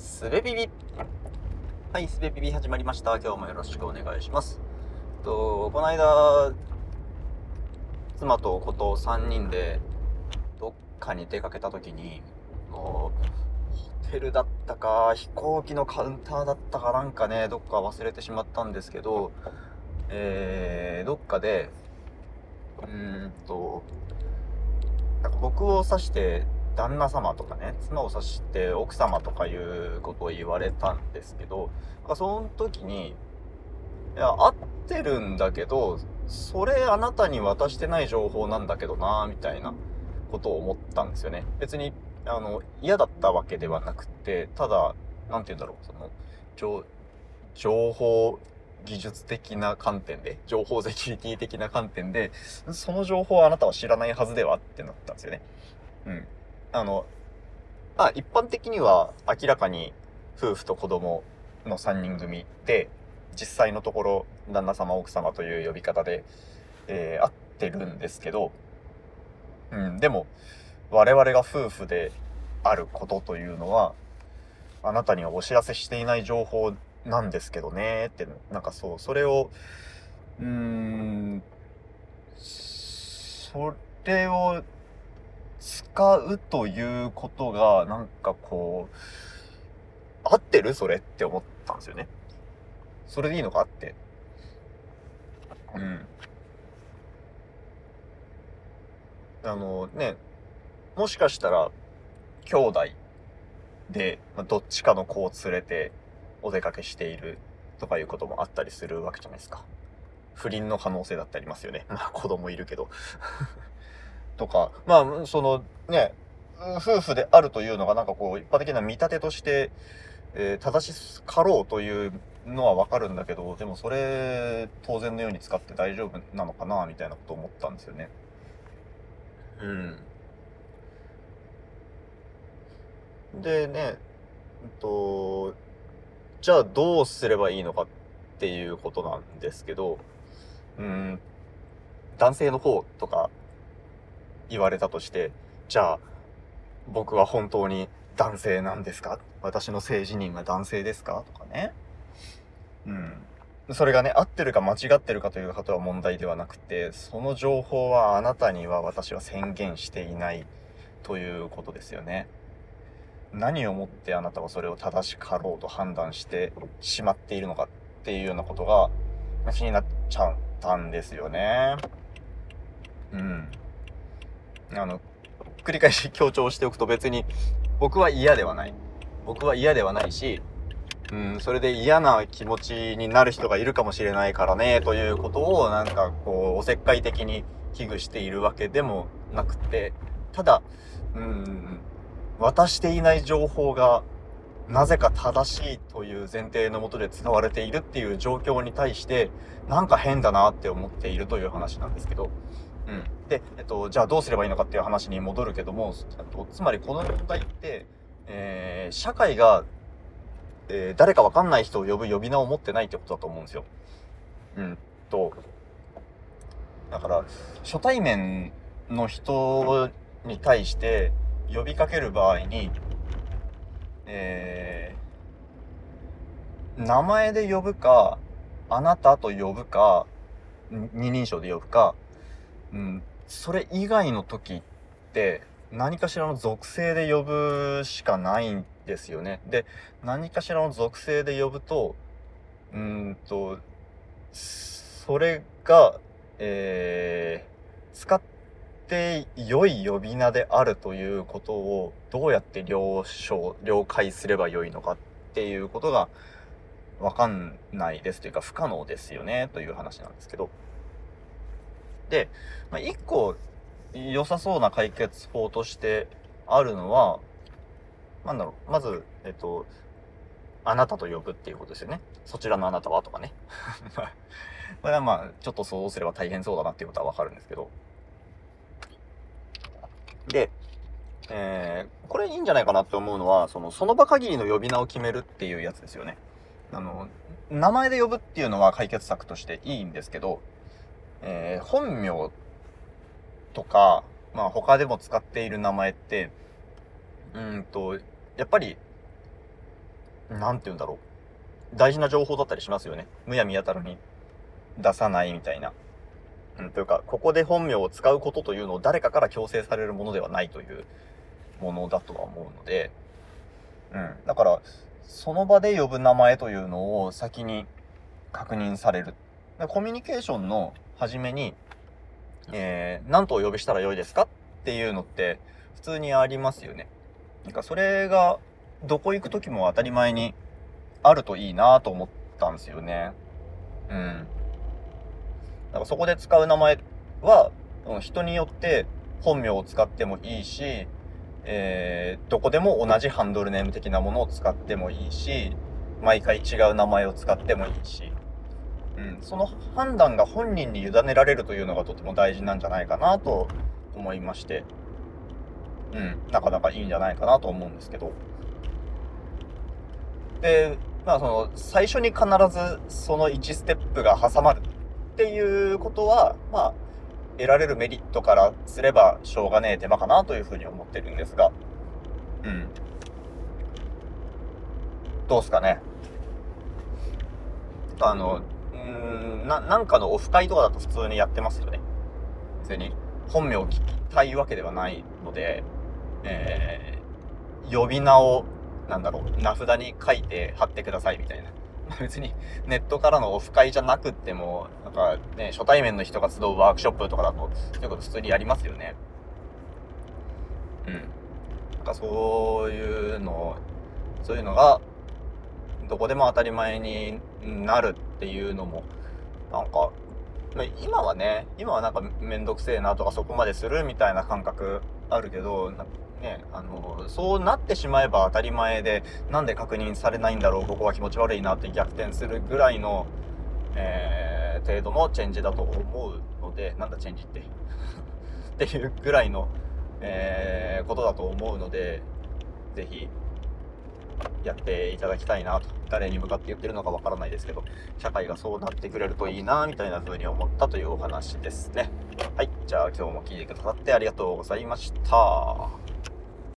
すべビビはい、すべビビ始まりました。今日もよろしくお願いします。と、この間、妻と子と3人で、どっかに出かけた時に、もうホテルだったか、飛行機のカウンターだったかなんかね、どっか忘れてしまったんですけど、えー、どっかで、うーんと、なんか僕を指して旦那様とかね妻を指して奥様とかいうことを言われたんですけどその時にいや合ってるんだけどそれあなたに渡してない情報なんだけどなみたいなことを思ったんですよね別にあの嫌だったわけではなくてただなんて言うんだろうその情情報技術的な観点で情報セキュリティ的な観点でその情報はあなたは知らないはずではってなったんですよね。うん。あの、あ、一般的には明らかに夫婦と子供の3人組で、実際のところ旦那様奥様という呼び方で、えー合ってるんですけど、うん、でも我々が夫婦であることというのは、あなたにはお知らせしていない情報なんですけどねって、なんかそう、それを、うーん、それを使うということが、なんかこう、合ってるそれって思ったんですよね。それでいいのかって。うん。あのね、もしかしたら、兄弟で、まどっちかの子を連れてお出かけしているとかいうこともあったりするわけじゃないですか。不倫の可能性だってありますよね。まあ子供いるけど。とか、まあ、そのね、夫婦であるというのがなんかこう、一般的な見立てとして、えー正しかろうというのはわかるんだけど、でもそれ、当然のように使って大丈夫なのかな、みたいなこと思ったんですよね。うん。でね、うんと、じゃあどうすればいいのかっていうことなんですけど、うん、男性の方とか言われたとして、じゃあ僕は本当に男性なんですか？私の性自認が男性ですか？とかね。うん。それがね、合ってるか間違ってるかということは問題ではなくて、その情報はあなたには私は宣言していないということですよね。何をもってあなたはそれを正しかろうと判断してしまっているのかっていうようなことが気になっちゃったんですよね。うん。あの、繰り返し強調しておくと別に僕は嫌ではない。僕は嫌ではないし、うん、それで嫌な気持ちになる人がいるかもしれないからね、ということをなんかこう、おせっかい的に危惧しているわけでもなくて、ただ、うん、渡していない情報がなぜか正しいという前提のもとで伝われているっていう状況に対して、なんか変だなって思っているという話なんですけど、うん。で、えっと、じゃあどうすればいいのかっていう話に戻るけども、つまりこの問題って、えー社会が、えー誰かわかんない人を呼ぶ呼び名を持ってないってことだと思うんですよ。うんと、だから、初対面の人に対して呼びかける場合に、えー名前で呼ぶか、あなたと呼ぶか、二人称で呼ぶか、うん、それ以外の時って何かしらの属性で呼ぶしかないんですよね。で、何かしらの属性で呼ぶと、うんと、それが、えー使って良い呼び名であるということをどうやって了承、了解すればよいのかっていうことがわかんないですというか不可能ですよねという話なんですけど。で、まあ、一個良さそうな解決法としてあるのは、なんだろう、まず、えっと、あなたと呼ぶっていうことですよね。そちらのあなたはとかね。これはまあ、ちょっと想像すれば大変そうだなっていうことはわかるんですけど。で、えー、これいいんじゃないかなって思うのは、その、その場限りの呼び名を決めるっていうやつですよね。あの、名前で呼ぶっていうのは解決策としていいんですけど、えー本名とか、まあ他でも使っている名前って、うんと、やっぱり、なんて言うんだろう。大事な情報だったりしますよね。むやみやたらに出さないみたいな。うん、というか、ここで本名を使うことというのを誰かから強制されるものではないというものだとは思うので、うん。だから、その場で呼ぶ名前というのを先に確認される。コミュニケーションの初めに、えー、何とお呼びしたらよいですかっていうのって普通にありますよね。なんかそれがどこ行く時も当たり前にあるといいなと思ったんですよね。うん。だからそこで使う名前は、人によって本名を使ってもいいし、えー、どこでも同じハンドルネーム的なものを使ってもいいし、毎回違う名前を使ってもいいし、うん、その判断が本人に委ねられるというのがとても大事なんじゃないかなと思いまして、うん、なかなかいいんじゃないかなと思うんですけど。で、まあその、最初に必ずその1ステップが挟まるっていうことは、まあ、得られるメリットからすればしょうがねえ手間かなというふうに思ってるんですが、うん。どうすかね。あの、うんな、なんかのオフ会とかだと普通にやってますよね。別に本名を聞きたいわけではないので、えー、呼び名を、なんだろう、名札に書いて貼ってくださいみたいな。別にネットからのオフ会じゃなくっても、なんかね、初対面の人が集うワークショップとかだと、そういうこと普通にやりますよね。うん。なんかそういうの、そういうのが、どこでも当たり前になるっていうのも、なんか、今はね、今はなんかめんどくせえなとかそこまでするみたいな感覚あるけど、ね、あの、そうなってしまえば当たり前で、なんで確認されないんだろう、ここは気持ち悪いなって逆転するぐらいの、えー、程度のチェンジだと思うので、なんだチェンジって？っていうぐらいの、えー、ことだと思うので、ぜひ、やっていただきたいなと。誰に向かって言ってるのかわからないですけど、社会がそうなってくれるといいな、みたいな風に思ったというお話ですね。はい。じゃあ今日も聞いてくださってありがとうございました。